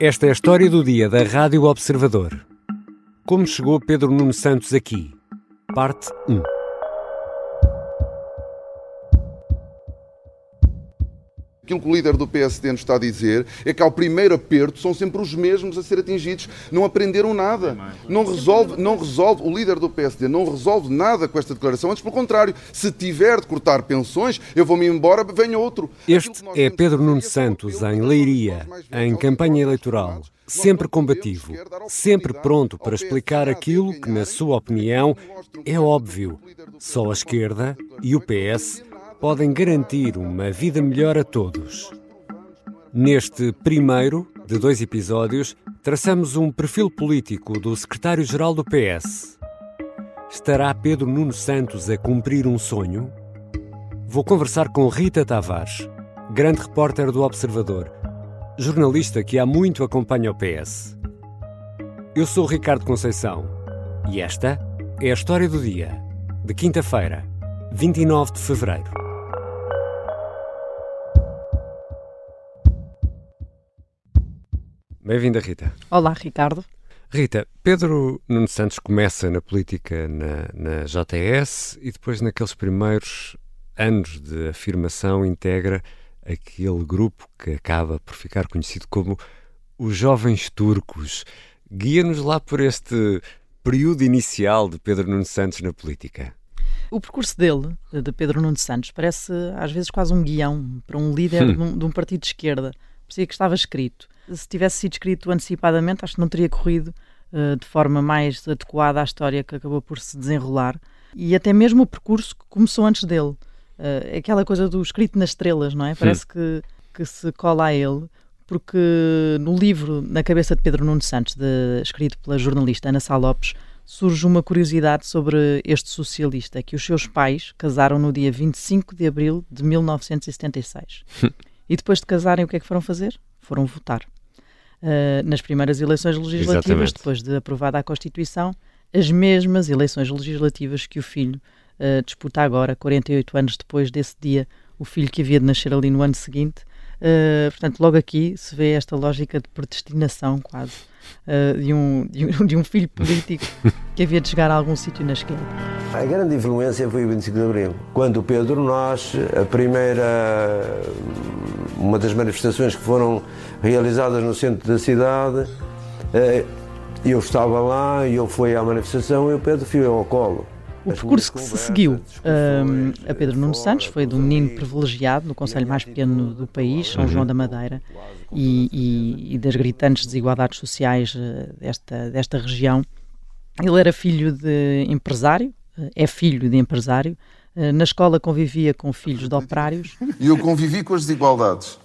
Esta é a história do dia da Rádio Observador. Como chegou Pedro Nuno Santos aqui? Parte 1. Aquilo que o líder do PSD nos está a dizer é que ao primeiro aperto são sempre os mesmos a ser atingidos. Não aprenderam nada. Não resolve, não resolve, o líder do PSD não resolve nada com esta declaração. Antes, pelo contrário, se tiver de cortar pensões, eu vou-me embora, venha outro. Este é Pedro Nuno Santos, em Leiria, em campanha eleitoral. Sempre combativo, sempre pronto para explicar aquilo que, na sua opinião, é óbvio. Só a esquerda e o PS podem garantir uma vida melhor a todos. Neste primeiro de dois episódios, traçamos um perfil político do secretário-geral do PS. Estará Pedro Nuno Santos a cumprir um sonho? Vou conversar com Rita Tavares, grande repórter do Observador, jornalista que há muito acompanha o PS. Eu sou Ricardo Conceição e esta é a história do dia, de quinta-feira, 29 de fevereiro. Bem-vinda, Rita. Olá, Ricardo. Rita, Pedro Nuno Santos começa na política na, na JS e depois, naqueles primeiros anos de afirmação, integra aquele grupo que acaba por ficar conhecido como os Jovens Turcos. Guia-nos lá por este período inicial de Pedro Nuno Santos na política. O percurso dele, de Pedro Nuno Santos, parece às vezes quase um guião para um líder hum. de, um, de um partido de esquerda. Parecia que estava escrito se tivesse sido escrito antecipadamente, acho que não teria corrido uh, de forma mais adequada à história que acabou por se desenrolar e até mesmo o percurso que começou antes dele. Uh, aquela coisa do escrito nas estrelas, não é? Parece que, que se cola a ele, porque no livro Na Cabeça de Pedro Nuno Santos, de, escrito pela jornalista Ana Sá Lopes, surge uma curiosidade sobre este socialista, que os seus pais casaram no dia 25 de abril de 1976. e depois de casarem, o que é que foram fazer? Foram votar uh, nas primeiras eleições legislativas, Exatamente. depois de aprovada a Constituição, as mesmas eleições legislativas que o filho uh, disputa agora, 48 anos depois desse dia, o filho que havia de nascer ali no ano seguinte. Uh, portanto, logo aqui se vê esta lógica de predestinação, quase, uh, de, um, de, um, de, um, filho político que havia de chegar a algum sítio na esquerda. A grande influência foi o 25 de Abril. Quando o Pedro Nós, a primeira, uma das manifestações que foram realizadas no centro da cidade, uh, eu estava lá e ele foi à manifestação e o Pedro foi ao colo. O percurso que se seguiu um, a Pedro Nuno Santos foi de um menino privilegiado no conselho mais pequeno do país, São João da Madeira, e, e, e das gritantes desigualdades sociais eh, desta, desta região. Ele era filho de empresário, eh, é filho de empresário. Eh, na escola convivia com filhos de operários. E eu convivi com as desigualdades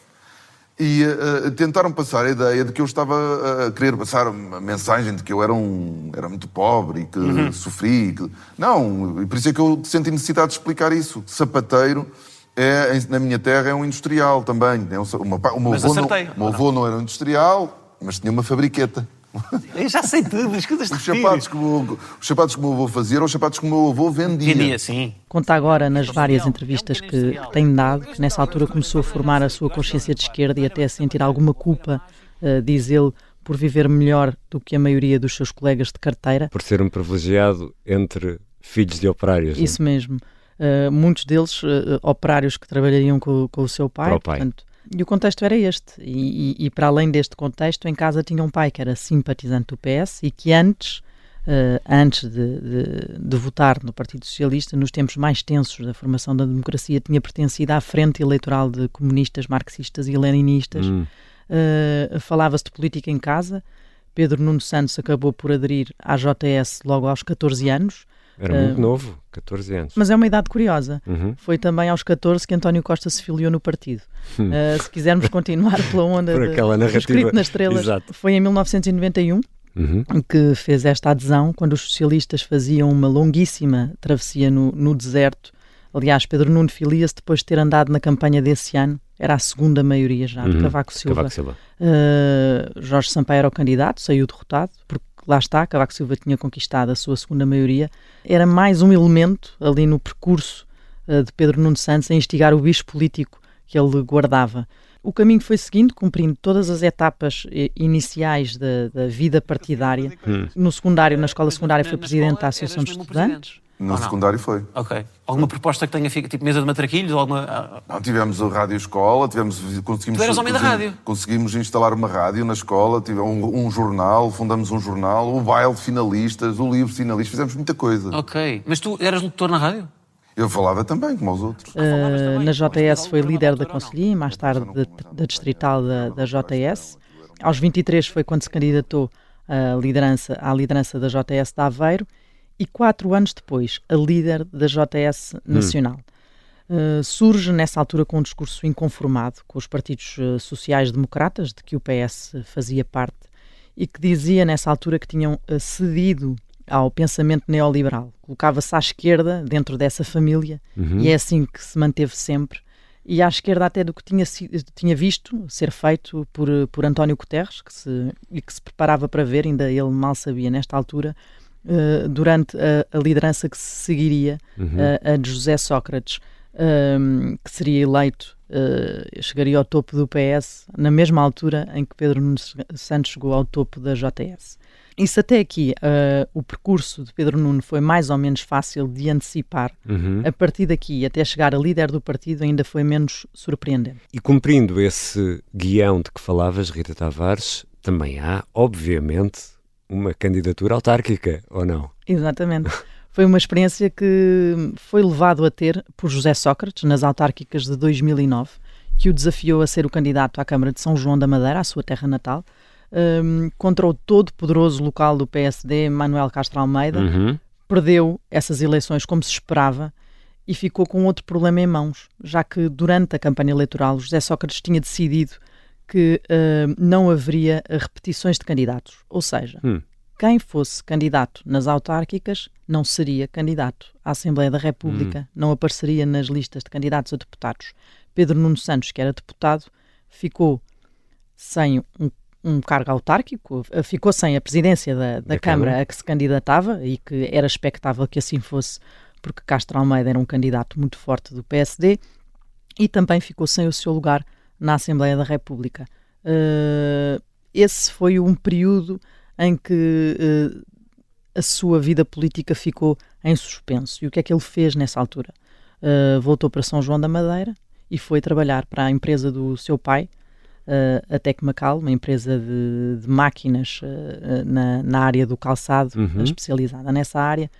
e uh, tentaram passar a ideia de que eu estava a querer passar uma mensagem de que eu era, um, era muito pobre e que uhum. sofri. Que... Não, e por isso é que eu senti necessidade de explicar isso. Sapateiro é, na minha terra é um industrial também. É um, uma, o meu avô, não, meu avô não era um industrial, mas tinha uma fabriqueta. Eu já sei tudo, as coisas os sapatos, que o, os sapatos que o meu avô fazia eram os sapatos que o meu avô vendia. Vendia, sim. Conta agora nas várias entrevistas que, que tem dado que nessa altura começou a formar a sua consciência de esquerda e até a sentir alguma culpa, uh, diz ele, por viver melhor do que a maioria dos seus colegas de carteira. Por ser um privilegiado entre filhos de operários. Isso não? mesmo. Uh, muitos deles uh, operários que trabalhariam com, com o seu pai. Para o pai. Portanto, e o contexto era este. E, e, e, para além deste contexto, em casa tinha um pai que era simpatizante do PS e que antes, uh, antes de, de, de, votar no Partido Socialista, nos tempos mais tensos da formação da democracia, tinha pertencido à frente eleitoral de comunistas, marxistas e leninistas. Hum. Uh, Falava-se de política em casa. Pedro Nuno Santos acabou por aderir à JS logo aos 14 anos era muito uh, novo, 14 anos. Mas é uma idade curiosa. Uhum. Foi também aos 14 que António Costa se filiou no partido. Uh, se quisermos continuar pela onda Por aquela narrativa. escrito nas estrelas, Exato. foi em 1991 uhum. que fez esta adesão, quando os socialistas faziam uma longuíssima travessia no, no deserto. Aliás, Pedro Nuno filia-se depois de ter andado na campanha desse ano. Era a segunda maioria já de uhum. Cavaco Silva. Cavaco Silva. Uh, Jorge Sampaio era o candidato, saiu derrotado, porque lá está, Cavaco Silva tinha conquistado a sua segunda maioria, era mais um elemento ali no percurso uh, de Pedro Nuno Santos a instigar o bicho político que ele guardava. O caminho foi seguindo, cumprindo todas as etapas eh, iniciais da, da vida partidária. Hum. No secundário, na escola secundária, foi presidente da Associação de Estudantes. No secundário foi. Ok. Alguma proposta que tenha ficado, tipo mesa de matraquilhos? Alguma... Ah, não, tivemos a rádio escola, tivemos, conseguimos... Tu eras homem da rádio? Conseguimos instalar uma rádio na escola, tivemos um, um, jornal, fundamos um jornal, o baile de finalistas, o livro de finalistas, fizemos muita coisa. Ok. Mas tu eras locutor na rádio? Eu falava também, como os outros. Uh, na JS foi líder da Conselhia e mais tarde da, distrital da, da JS. Aos 23 foi quando se candidatou à liderança, à liderança da JS de Aveiro e quatro anos depois a líder da JS Nacional. Hum. Uh, surge nessa altura com um discurso inconformado com os partidos uh, sociais-democratas, de que o PS fazia parte, e que dizia nessa altura que tinham uh, cedido ao pensamento neoliberal. Colocava-se à esquerda dentro dessa família uhum. e é assim que se manteve sempre. E à esquerda até do que tinha, tinha visto ser feito por, por António Guterres, que se, e que se preparava para ver, ainda ele mal sabia nesta altura, uh, durante a, a, liderança que se seguiria uhum. uh, a de José Sócrates, uh, que seria eleito, uh, chegaria ao topo do PS na mesma altura em que Pedro Nunes Santos chegou ao topo da JS. Isso até aqui, uh, o percurso de Pedro Nuno foi mais ou menos fácil de antecipar. Uhum. A partir daqui, até chegar a líder do partido, ainda foi menos surpreendente. E cumprindo esse guião de que falavas, Rita Tavares, também há, obviamente, uma candidatura autárquica, ou não? Exatamente. Foi uma experiência que foi levado a ter por José Sócrates nas autárquicas de 2009, que o desafiou a ser o candidato à Câmara de São João da Madeira, à sua terra natal, um, contra o todo-poderoso local do PSD, Manuel Castro Almeida. Uhum. Perdeu essas eleições como se esperava e ficou com outro problema em mãos, já que durante a campanha eleitoral José Sócrates tinha decidido que uh, não haveria repetições de candidatos. Ou seja, hum. quem fosse candidato nas autárquicas não seria candidato à Assembleia da República, hum. não apareceria nas listas de candidatos a deputados. Pedro Nuno Santos, que era deputado, ficou sem um, um cargo autárquico, ficou sem a presidência da, da, da Câmara, Câmara a que se candidatava e que era expectável que assim fosse, porque Castro Almeida era um candidato muito forte do PSD, e também ficou sem o seu lugar na Assembleia da República. Uh, esse foi um período em que uh, a sua vida política ficou em suspenso. E o que é que ele fez nessa altura? Uh, voltou para São João da Madeira e foi trabalhar para a empresa do seu pai, uh, a Tecmacal, uma empresa de, de máquinas na, na, área do calçado, uhum. especializada nessa área.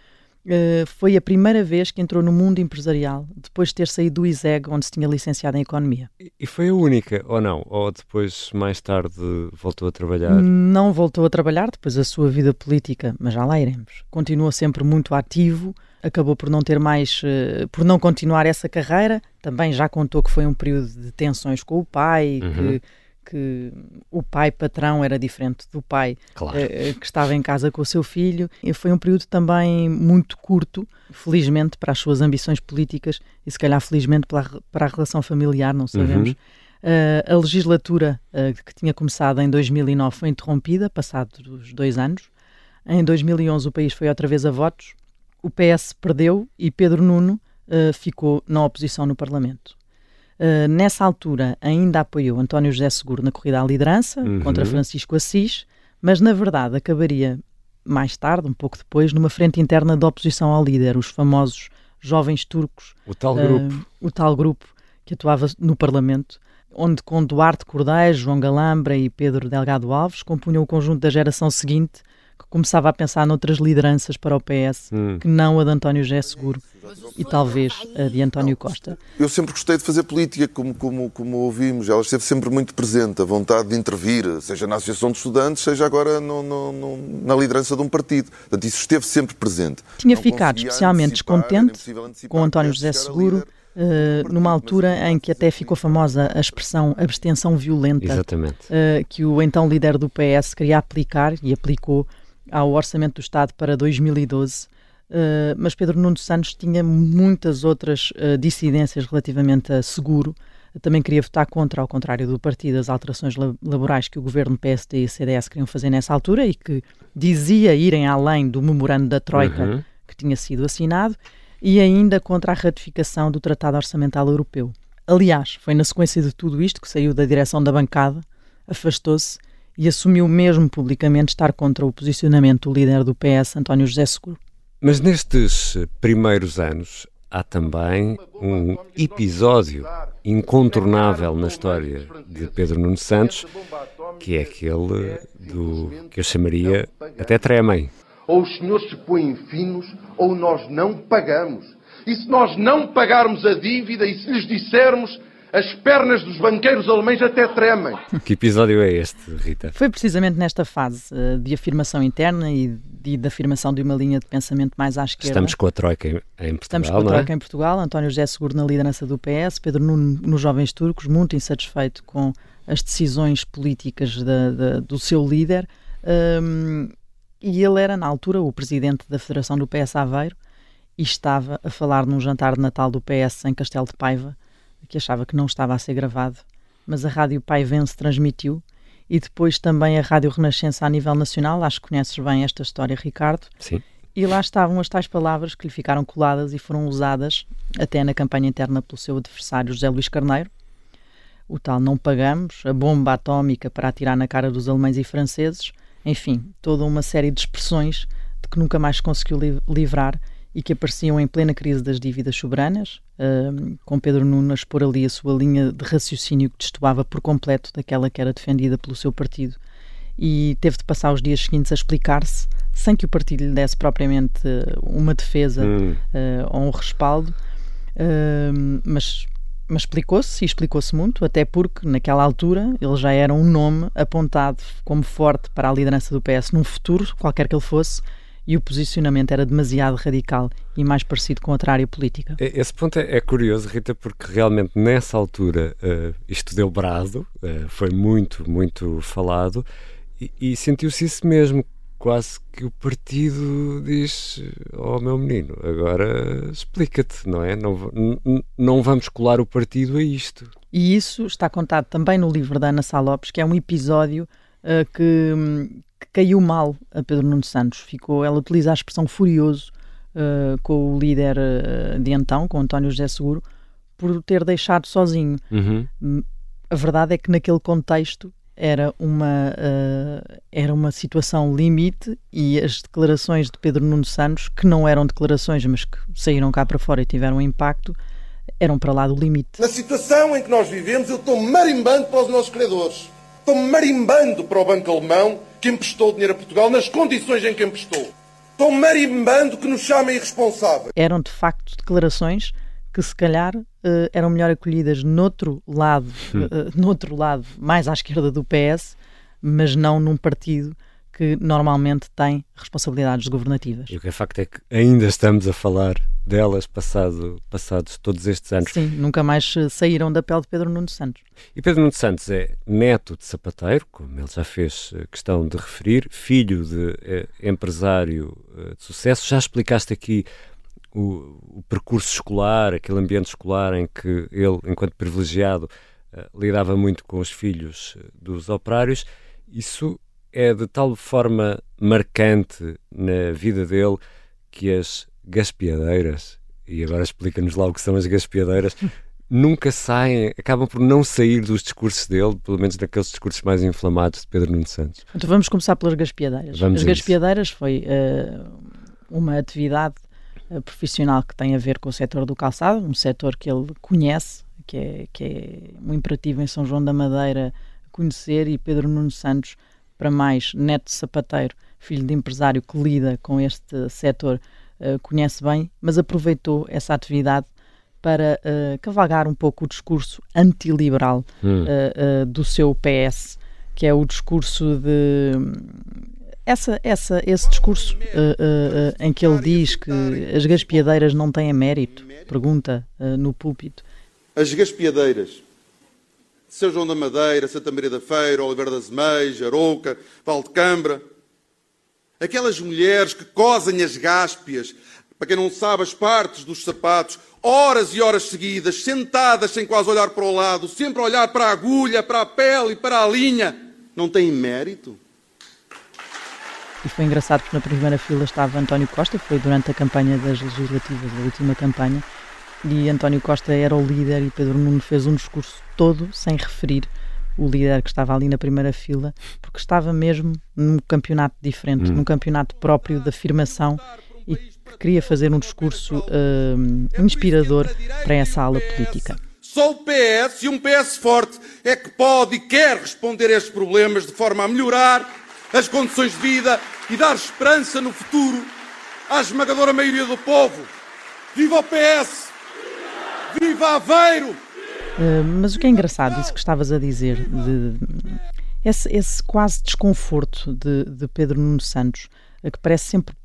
Uh, foi a primeira vez que entrou no mundo empresarial, depois de ter saído do ISEG, onde se tinha licenciado em Economia. E foi a única, ou não? Ou depois, mais tarde, voltou a trabalhar? Não voltou a trabalhar, depois a sua vida política, mas já lá iremos. Continua sempre muito ativo, acabou por não ter mais, uh, por não continuar essa carreira. Também já contou que foi um período de tensões com o pai, uhum. que que o pai patrão era diferente do pai claro. uh, que estava em casa com o seu filho. E foi um período também muito curto, felizmente, para as suas ambições políticas e se calhar felizmente para a, para a relação familiar, não sabemos. Uhum. Uh, a legislatura uh, que tinha começado em 2009 foi interrompida, passados dois anos. Em 2011 o país foi outra vez a votos. O PS perdeu e Pedro Nuno ficou na oposição no Parlamento. Uh, nessa altura ainda apoiou António José Seguro na corrida à liderança uhum. contra Francisco Assis, mas na verdade acabaria mais tarde, um pouco depois, numa frente interna de oposição ao líder, os famosos jovens turcos. O tal grupo. Uh, o tal grupo que atuava no Parlamento, onde com Duarte Cordeiro, João Galambra e Pedro Delgado Alves compunham o conjunto da geração seguinte começava a pensar noutras lideranças para o PS hum. que não a de António José Seguro e talvez a de António Costa. Eu sempre gostei de fazer política, como, como, como ouvimos. Ela esteve sempre muito presente, a vontade de intervir, seja na Associação de Estudantes, seja agora no, no, no, na liderança de um partido. Portanto, isso esteve sempre presente. Tinha não ficado especialmente descontente com António José Seguro. Uh, numa altura em que até ficou famosa a expressão abstenção violenta uh, que o então líder do PS queria aplicar e aplicou ao Orçamento do Estado para 2012, uh, eh, mas Pedro Nuno Santos tinha muitas outras uh, dissidências relativamente a seguro. Também queria votar contra, ao contrário do partido, as alterações laborais que o governo PSD e CDS queriam fazer nessa altura e que dizia irem além do memorando da Troika uhum. que tinha sido assinado, e ainda contra a ratificação do Tratado Orçamental Europeu. Aliás, foi na sequência de tudo isto que saiu da direção da bancada, afastou-se e assumiu mesmo publicamente estar contra o posicionamento do líder do PS, António José Seguro. Mas nestes primeiros anos há também um episódio incontornável na história de Pedro Nuno Santos, que é aquele do que eu chamaria até tremem. Ou os senhores se põem finos ou nós não pagamos. E se nós não pagarmos a dívida e se lhes dissermos as pernas dos banqueiros alemães até tremem. Que episódio é este, Rita? Foi precisamente nesta fase uh, de afirmação interna e de, de, afirmação de uma linha de pensamento mais à esquerda. Estamos com a Troika em, em Portugal, Estamos com a é? Troika é? em Portugal, António José Seguro na liderança do PS, Pedro Nuno nos Jovens Turcos, muito insatisfeito com as decisões políticas da, da, do seu líder. Um, e ele era, na altura, o presidente da Federação do PS Aveiro e estava a falar num jantar de Natal do PS em Castelo de Paiva, que achava que não estava a ser gravado, mas a Rádio Pai Vence transmitiu e depois também a Rádio Renascença a nível nacional. Acho que conheces bem esta história, Ricardo. Sim. E lá estavam as tais palavras que lhe ficaram coladas e foram usadas até na campanha interna pelo seu adversário José Luís Carneiro. O tal não pagamos, a bomba atómica para atirar na cara dos alemães e franceses, enfim, toda uma série de expressões de que nunca mais se conseguiu livrar e que apareciam em plena crise das dívidas soberanas, uh, com Pedro Nuno a expor ali a sua linha de raciocínio que destoava por completo daquela que era defendida pelo seu partido. E teve de passar os dias seguintes a explicar-se, sem que o partido lhe desse propriamente uma defesa hum. uh, ou um respaldo, uh, mas, mas explicou-se e explicou-se muito, até porque naquela altura ele já era um nome apontado como forte para a liderança do PS num futuro, qualquer que ele fosse, e o posicionamento era demasiado radical e mais parecido com outra área política. Esse ponto é, é curioso, Rita, porque realmente nessa altura uh, isto deu brado, uh, foi muito, muito falado e, e sentiu-se isso mesmo. Quase que o partido diz: Oh, meu menino, agora explica-te, não é? Não, não vamos colar o partido a isto. E isso está contado também no livro da Ana Salopes, que é um episódio uh, que, que caiu mal a Pedro Nuno Santos. Ficou, ela utiliza a expressão furioso uh, com o líder uh, de então, com António José Seguro, por o ter deixado sozinho. Uhum. Hum, a verdade é que naquele contexto era uma, uh, era uma situação limite e as declarações de Pedro Nuno Santos, que não eram declarações, mas que saíram cá para fora e tiveram um impacto, eram para lá do limite. Na situação em que nós vivemos, eu estou marimbando para os nossos credores. Estou marimbando para o Banco Alemão que emprestou dinheiro a Portugal nas condições em que emprestou. Estou marimbando que nos chamem irresponsáveis. Eram de facto declarações que se calhar uh, eram melhor acolhidas noutro lado, uh, noutro lado, mais à esquerda do PS, mas não num partido que normalmente tem responsabilidades governativas. E o que é facto é que ainda estamos a falar delas passado, passados todos estes anos. Sim, nunca mais saíram da pele de Pedro Nuno Santos. E Pedro Nuno Santos é neto de sapateiro, como ele já fez eh, questão de referir, filho de eh, empresário eh, de sucesso. Já explicaste aqui o, o, percurso escolar, aquele ambiente escolar em que ele, enquanto privilegiado, eh, lidava muito com os filhos eh, dos operários. Isso é de tal forma marcante na vida dele que as gaspiadeiras, e agora explica-nos lá o que são as gaspiadeiras, nunca saem, acabam por não sair dos discursos dele, pelo menos daqueles discursos mais inflamados de Pedro Nuno Santos. Então vamos começar pelas gaspiadeiras. Vamos as gaspiadeiras foi uh, uma atividade uh, profissional que tem a ver com o setor do calçado, um setor que ele conhece, que é, que é um imperativo em São João da Madeira conhecer, e Pedro Nuno Santos para mais neto de sapateiro, filho de empresário que lida com este setor, uh, conhece bem, mas aproveitou essa atividade para uh, cavalgar um pouco o discurso antiliberal hum. uh, do seu PS, que é o discurso de essa, essa, esse discurso em que ele diz que as gaspiadeiras não têm mérito, pergunta no púlpito. As gaspiadeiras são João da Madeira, Santa Maria da Feira, Oliveira das Meias, Arouca, Valdecambra. Aquelas mulheres que cosem as gáspias, para quem não sabe, as partes dos sapatos, horas e horas seguidas, sentadas sem quase olhar para o lado, sempre a olhar para a agulha, para a pele e para a linha, não têm mérito? E foi engraçado porque na primeira fila estava António Costa, foi durante a campanha das legislativas, a última campanha, e António Costa era o líder e Pedro Nuno fez um discurso todo sem referir o líder que estava ali na primeira fila, porque estava mesmo num campeonato diferente, hum. num campeonato próprio de afirmação e queria fazer um discurso uh, inspirador para essa ala política. Só o PS e um PS forte é que pode e quer responder a estes problemas de forma a melhorar as condições de vida e dar esperança no futuro à esmagadora maioria do povo. Viva o PS! Viva Aveiro! Uh, mas o que é engraçado, isso que estavas a dizer, de, esse, esse quase desconforto de, de Pedro Nuno Santos, que parece sempre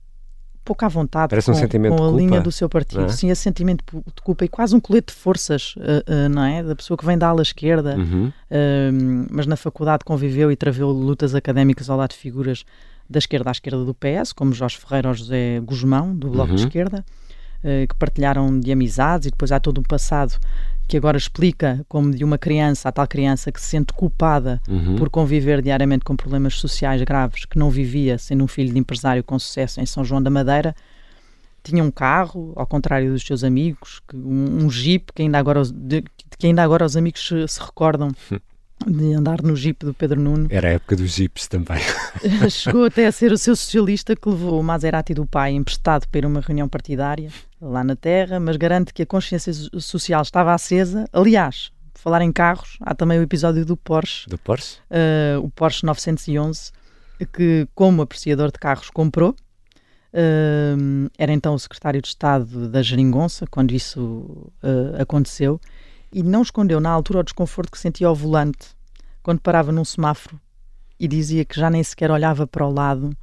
pouco à vontade Parece um com, sentimento com a culpa, linha do seu partido. É? Sim, esse sentimento de culpa e quase um colete de forças, uh, uh, não é? Da pessoa que vem da ala esquerda, uhum. uh, mas na faculdade conviveu e traveu lutas académicas ao lado de figuras da esquerda à esquerda do PS, como Jorge Ferreira ou José Guzmão, do Bloco uhum. de Esquerda, que partilharam de amizades e depois há todo um passado que agora explica como de uma criança, a tal criança que se sente culpada uhum. por conviver diariamente com problemas sociais graves, que não vivia sendo um filho de empresário com sucesso em São João da Madeira, tinha um carro, ao contrário dos seus amigos, um, um jeep que ainda agora, de, que ainda agora os amigos se, se recordam de andar no jeep do Pedro Nuno. Era a época dos jeeps também. Chegou até a ser o seu socialista que levou o Maserati do pai emprestado para ir a uma reunião partidária lá na Terra, mas garante que a consciência social estava acesa. Aliás, por falar em carros, há também o episódio do Porsche. Do Porsche? Uh, o Porsche 911, que como apreciador de carros comprou. Uh, era então o secretário de Estado da Geringonça quando isso uh, aconteceu e não escondeu na altura o desconforto que sentia ao volante quando parava num semáforo e dizia que já nem sequer olhava para o lado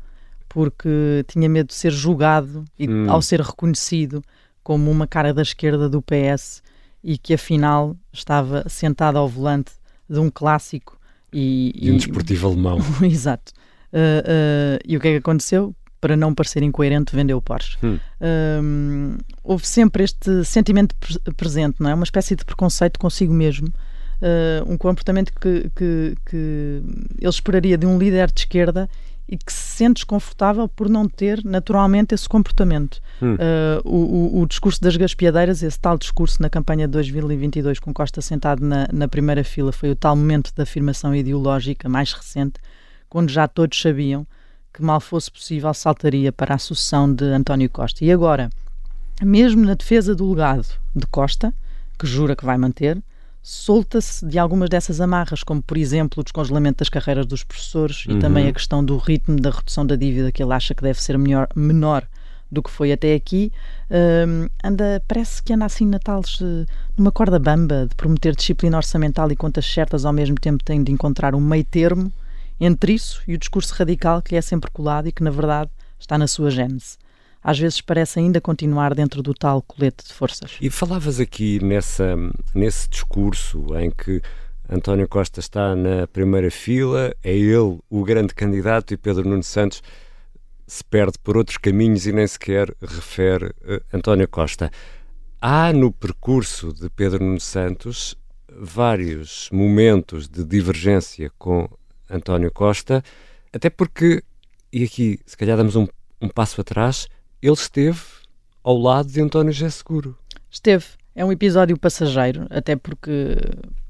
porque tinha medo de ser julgado e hum. ao ser reconhecido como uma cara da esquerda do PS e que afinal estava sentado ao volante de um clássico e, de um desportivo alemão. Exato. Uh, uh, e o que é que aconteceu? Para não parecer incoerente, vendeu o Porsche. Hum. Um, houve sempre este sentimento presente, não é? Uma espécie de preconceito consigo mesmo. Uh, um comportamento que, que, que ele esperaria de um líder de esquerda e que se sente desconfortável por não ter naturalmente esse comportamento. Hum. Uh, o, o, discurso das gaspiadeiras, esse tal discurso na campanha de 2022 com Costa sentado na, na primeira fila, foi o tal momento de afirmação ideológica mais recente, quando já todos sabiam que mal fosse possível saltaria para a sucessão de António Costa. E agora, mesmo na defesa do legado de Costa, que jura que vai manter, solta-se de algumas dessas amarras, como por exemplo o descongelamento das carreiras dos professores uhum. e também a questão do ritmo da redução da dívida que ele acha que deve ser melhor, menor do que foi até aqui. Um, anda, parece que anda assim na tales, numa corda bamba de prometer disciplina orçamental e contas certas ao mesmo tempo tem de encontrar um meio termo entre isso e o discurso radical que lhe é sempre colado e que, na verdade, está na sua gênese. Às vezes parece ainda continuar dentro do tal colete de forças. E falavas aqui nessa, nesse discurso em que António Costa está na primeira fila, é ele o grande candidato e Pedro Nuno Santos se perde por outros caminhos e nem sequer refere uh, António Costa. Há no percurso de Pedro Nuno Santos vários momentos de divergência com António Costa, até porque, e aqui se calhar damos um, um passo atrás, ele esteve ao lado de António José Seguro. Esteve. É um episódio passageiro, até porque,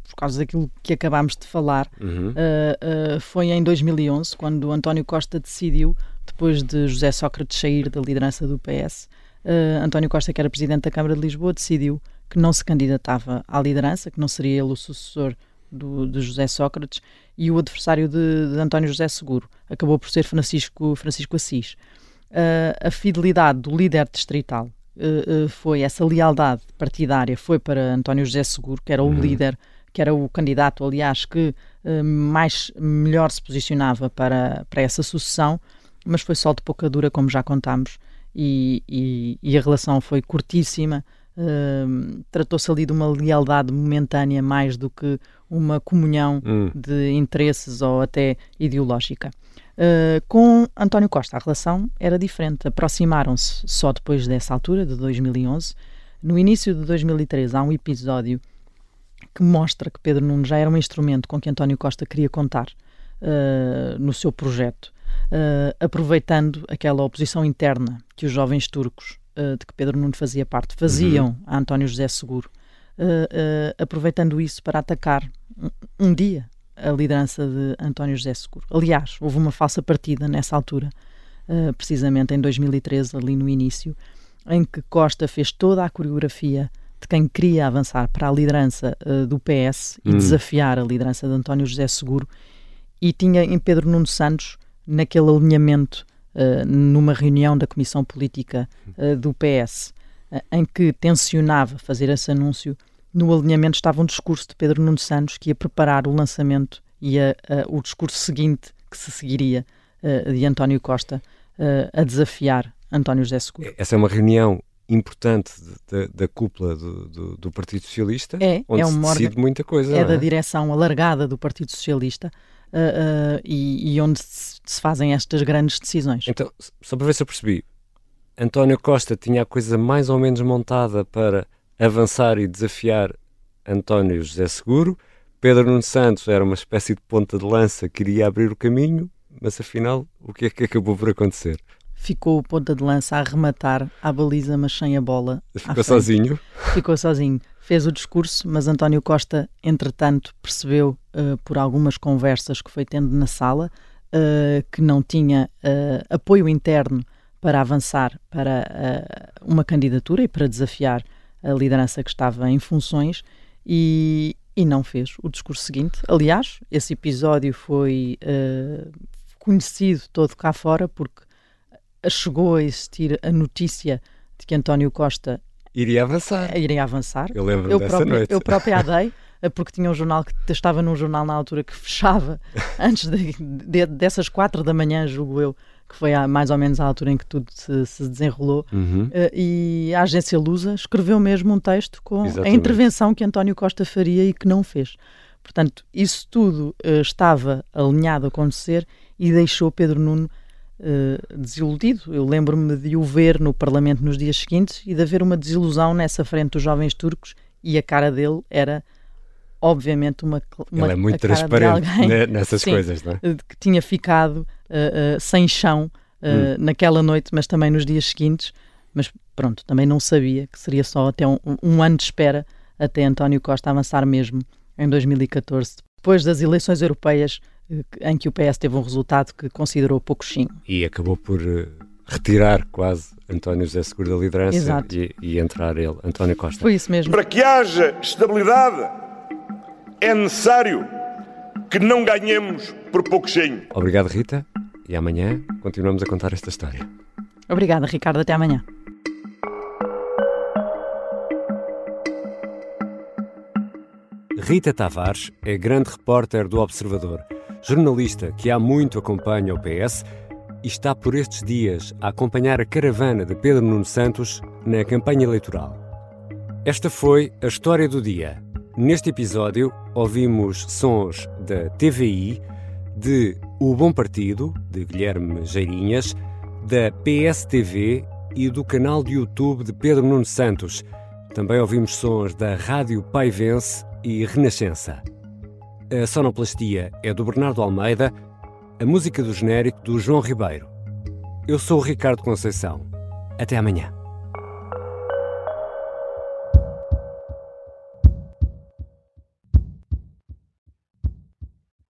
por causa daquilo que acabámos de falar, uhum. uh, uh, foi em 2011, quando António Costa decidiu, depois de José Sócrates sair da liderança do PS, uh, eh, António Costa, que era presidente da Câmara de Lisboa, decidiu que não se candidatava à liderança, que não seria ele o sucessor do, de José Sócrates e o adversário de, de, António José Seguro acabou por ser Francisco, Francisco Assis. Uh, a fidelidade do líder distrital uh, uh, foi, essa lealdade partidária foi para António José Seguro, que era o uhum. líder, que era o candidato, aliás, que mais, melhor se posicionava para, para essa sucessão, mas foi só de pouca dura, como já contámos, e, e, e a relação foi curtíssima. Tratou-se ali de uma lealdade momentânea mais do que uma comunhão hum. de interesses ou até ideológica. Uh, com António Costa a relação era diferente. Aproximaram-se só depois dessa altura, de 2011. No início de 2013 há um episódio que mostra que Pedro Nuno já era um instrumento com que António Costa queria contar uh, no seu projeto, aproveitando aquela oposição interna que os jovens turcos uh, de que Pedro Nuno fazia parte faziam uhum. a António José Seguro, uh, aproveitando isso para atacar um, um, dia a liderança de António José Seguro. Aliás, houve uma falsa partida nessa altura, precisamente em 2013, ali no início, em que Costa fez toda a coreografia de quem queria avançar para a liderança do PS e uhum. desafiar a liderança de António José Seguro e tinha em Pedro Nuno Santos, naquele alinhamento, uh, numa reunião da Comissão Política uh, do PS, uh, eh, em que tensionava fazer esse anúncio, no alinhamento estava um discurso de Pedro Nuno Santos que ia preparar o lançamento e a, o discurso seguinte que se seguiria de António Costa a desafiar António José Seguro. Essa é uma reunião importante da, da cúpula do, do, do, Partido Socialista, é, onde é uma se decide muita coisa. É, é da direção alargada do Partido Socialista uh, uh, e, e, onde se, se, fazem estas grandes decisões. Então, só para ver se eu percebi, António Costa tinha a coisa mais ou menos montada para avançar e desafiar António José Seguro, Pedro Nuno Santos era uma espécie de ponta de lança que iria abrir o caminho, mas afinal, o que é que acabou por acontecer? ficou o ponta de lança a arrematar à baliza, mas sem a bola. Ficou sozinho? Ficou sozinho. Fez o discurso, mas António Costa, entretanto, percebeu uh, por algumas conversas que foi tendo na sala uh, que não tinha uh, apoio interno para avançar para uma candidatura e para desafiar a liderança que estava em funções e, e não fez o discurso seguinte. Aliás, esse episódio foi conhecido todo cá fora porque chegou a existir a notícia de que António Costa iria avançar. Iria avançar. Eu lembro eu dessa própria, noite. Eu própria adei, eh, porque tinha um jornal que estava num jornal na altura que fechava antes de, de, dessas quatro da manhã, julgo eu, que foi a, mais ou menos a altura em que tudo se, se desenrolou. Uhum. Uh, e a agência Lusa escreveu mesmo um texto com Exatamente. a intervenção que António Costa faria e que não fez. Portanto, isso tudo estava alinhado a acontecer e deixou Pedro Nuno uh, desiludido. Eu lembro-me de o ver no Parlamento nos dias seguintes e de haver uma desilusão nessa frente dos jovens turcos e a cara dele era obviamente uma, uma Ele é muito transparente alguém, nessas sim, coisas, não é? Que tinha ficado uh, uh, sem chão hum. naquela noite, mas também nos dias seguintes. Mas pronto, também não sabia que seria só até um, um ano de espera até António Costa avançar mesmo em 2014. Depois das eleições europeias, em que o PS teve um resultado que considerou pouco sim. E acabou por uh, retirar quase António José Seguro da liderança e, e, entrar ele, António Costa. Foi isso mesmo. Para que haja estabilidade é necessário que não ganhemos por pouco sim. Obrigado, Rita. E amanhã continuamos a contar esta história. Obrigada, Ricardo. Até amanhã. Rita Tavares é grande repórter do Observador jornalista que há muito acompanha o PS e está por estes dias a acompanhar a caravana de Pedro Nuno Santos na campanha eleitoral. Esta foi a história do dia. Neste episódio, ouvimos sons da TVI, de O Bom Partido, de Guilherme Geirinhas, da PSTV e do canal de YouTube de Pedro Nuno Santos. Também ouvimos sons da Rádio Paivense e Renascença. A sonoplastia é do Bernardo Almeida, a música do genérico do João Ribeiro. Eu sou o Ricardo Conceição. Até amanhã.